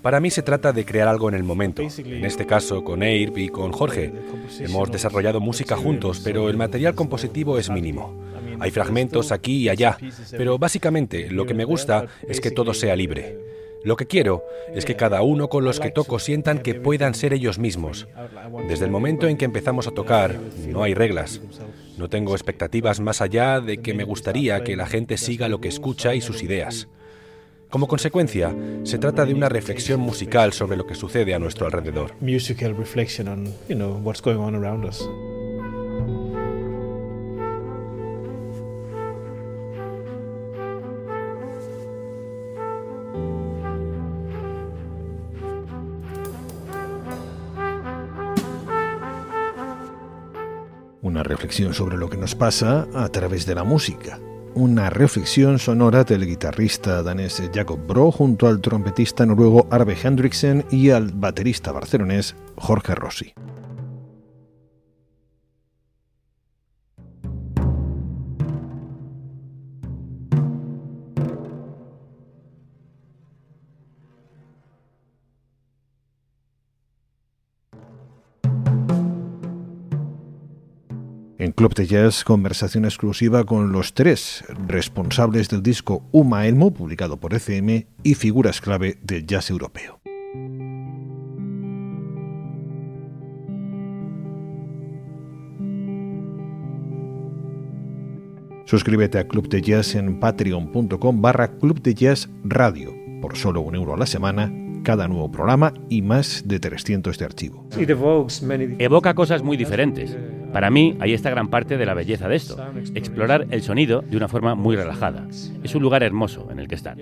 Para mí se trata de crear algo en el momento. En este caso, con Air y con Jorge. Hemos desarrollado música juntos, pero el material compositivo es mínimo. Hay fragmentos aquí y allá, pero básicamente lo que me gusta es que todo sea libre. Lo que quiero es que cada uno con los que toco sientan que puedan ser ellos mismos. Desde el momento en que empezamos a tocar, no hay reglas. No tengo expectativas más allá de que me gustaría que la gente siga lo que escucha y sus ideas. Como consecuencia, se trata de una reflexión musical sobre lo que sucede a nuestro alrededor. Una reflexión sobre lo que nos pasa a través de la música. Una reflexión sonora del guitarrista danés Jacob Bro junto al trompetista noruego Arve Hendriksen y al baterista barcelonés Jorge Rossi. En Club de Jazz, conversación exclusiva con los tres responsables del disco Uma Elmo, publicado por ECM, y figuras clave del jazz europeo. Suscríbete a Club de Jazz en patreon.com barra Club de Jazz Radio. Por solo un euro a la semana, cada nuevo programa y más de 300 de archivo. Evoca cosas muy diferentes. Para mí, ahí está gran parte de la belleza de esto, explorar el sonido de una forma muy relajada. Es un lugar hermoso en el que estar.